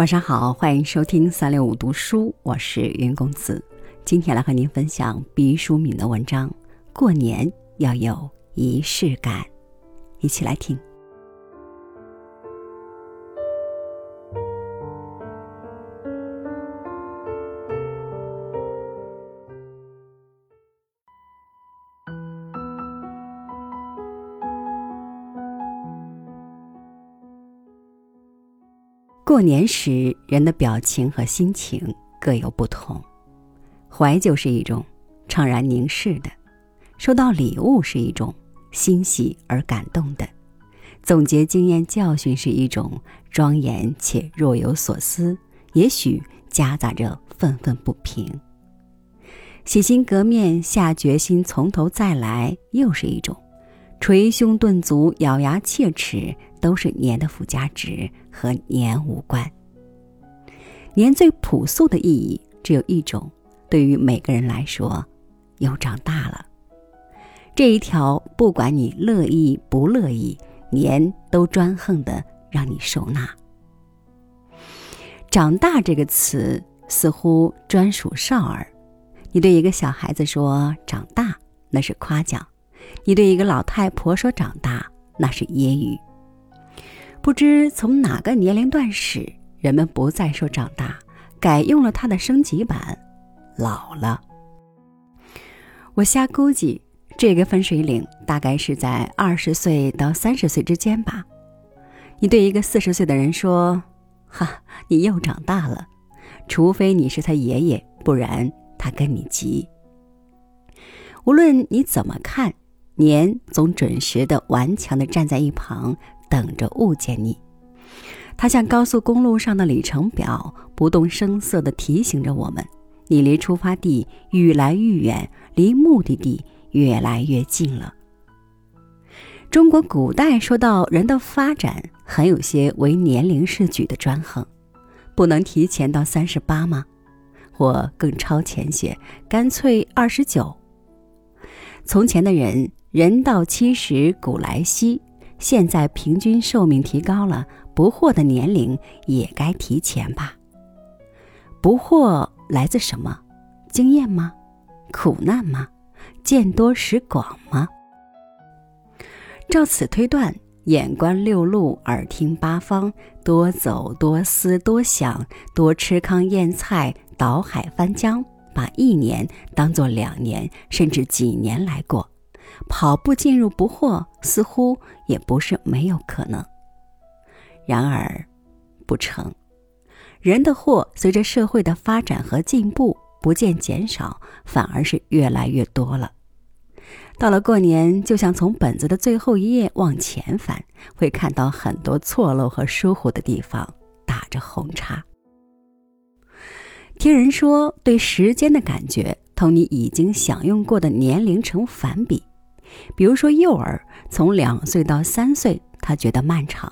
晚上好，欢迎收听三六五读书，我是云公子。今天来和您分享毕淑敏的文章《过年要有仪式感》，一起来听。过年时，人的表情和心情各有不同。怀旧是一种怅然凝视的，收到礼物是一种欣喜而感动的，总结经验教训是一种庄严且若有所思，也许夹杂着愤愤不平。洗心革面，下决心从头再来，又是一种捶胸顿足、咬牙切齿。都是年的附加值，和年无关。年最朴素的意义只有一种，对于每个人来说，又长大了。这一条，不管你乐意不乐意，年都专横的让你受纳。长大这个词似乎专属少儿。你对一个小孩子说“长大”，那是夸奖；你对一个老太婆说“长大”，那是揶揄。不知从哪个年龄段始，人们不再说长大，改用了它的升级版“老了”。我瞎估计，这个分水岭大概是在二十岁到三十岁之间吧。你对一个四十岁的人说：“哈，你又长大了。”除非你是他爷爷，不然他跟你急。无论你怎么看，年总准时的、顽强的站在一旁。等着误解你，它像高速公路上的里程表，不动声色地提醒着我们：你离出发地愈来愈远，离目的地越来越近了。中国古代说到人的发展，很有些为年龄试举的专横，不能提前到三十八吗？或更超前些，干脆二十九。从前的人，人到七十古来稀。现在平均寿命提高了，不惑的年龄也该提前吧？不惑来自什么？经验吗？苦难吗？见多识广吗？照此推断，眼观六路，耳听八方，多走多思多想，多吃糠咽菜，倒海翻江，把一年当做两年，甚至几年来过。跑步进入不惑，似乎也不是没有可能。然而，不成，人的祸随着社会的发展和进步不见减少，反而是越来越多了。到了过年，就像从本子的最后一页往前翻，会看到很多错漏和疏忽的地方，打着红叉。听人说，对时间的感觉同你已经享用过的年龄成反比。比如说，幼儿从两岁到三岁，他觉得漫长；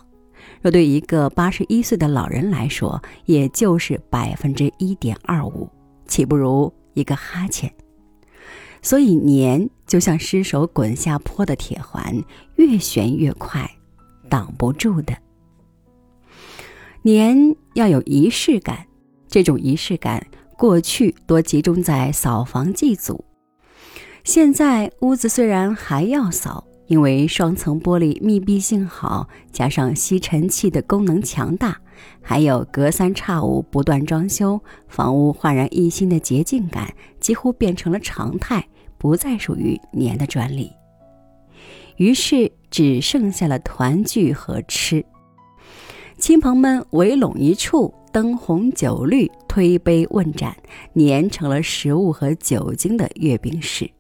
若对一个八十一岁的老人来说，也就是百分之一点二五，岂不如一个哈欠？所以，年就像失手滚下坡的铁环，越旋越快，挡不住的。年要有仪式感，这种仪式感过去多集中在扫房祭祖。现在屋子虽然还要扫，因为双层玻璃密闭性好，加上吸尘器的功能强大，还有隔三差五不断装修，房屋焕然一新的洁净感几乎变成了常态，不再属于年的专利。于是只剩下了团聚和吃，亲朋们围拢一处，灯红酒绿，推杯问盏，年成了食物和酒精的阅兵式。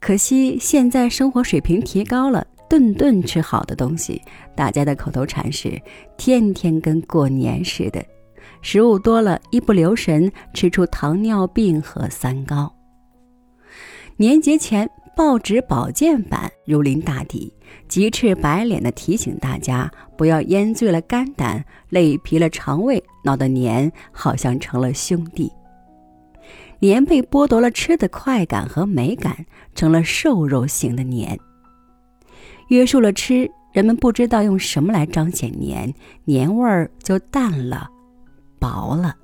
可惜现在生活水平提高了，顿顿吃好的东西，大家的口头禅是天天跟过年似的。食物多了，一不留神吃出糖尿病和三高。年节前，报纸保健版如临大敌，急赤白脸的提醒大家不要烟醉了肝胆，累疲了肠胃，闹得年好像成了兄弟。年被剥夺了吃的快感和美感，成了瘦肉型的年。约束了吃，人们不知道用什么来彰显年，年味儿就淡了，薄了。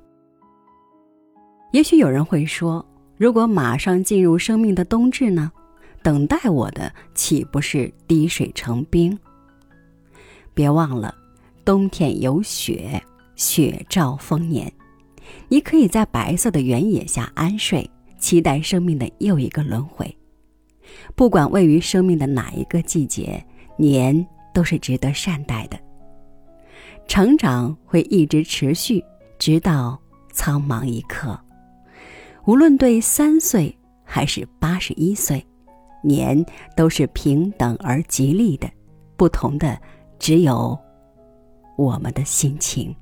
也许有人会说，如果马上进入生命的冬至呢？等待我的岂不是滴水成冰？别忘了，冬天有雪，雪兆丰年。你可以在白色的原野下安睡，期待生命的又一个轮回。不管位于生命的哪一个季节，年都是值得善待的。成长会一直持续，直到苍茫一刻。无论对三岁还是八十一岁。年都是平等而吉利的，不同的只有我们的心情。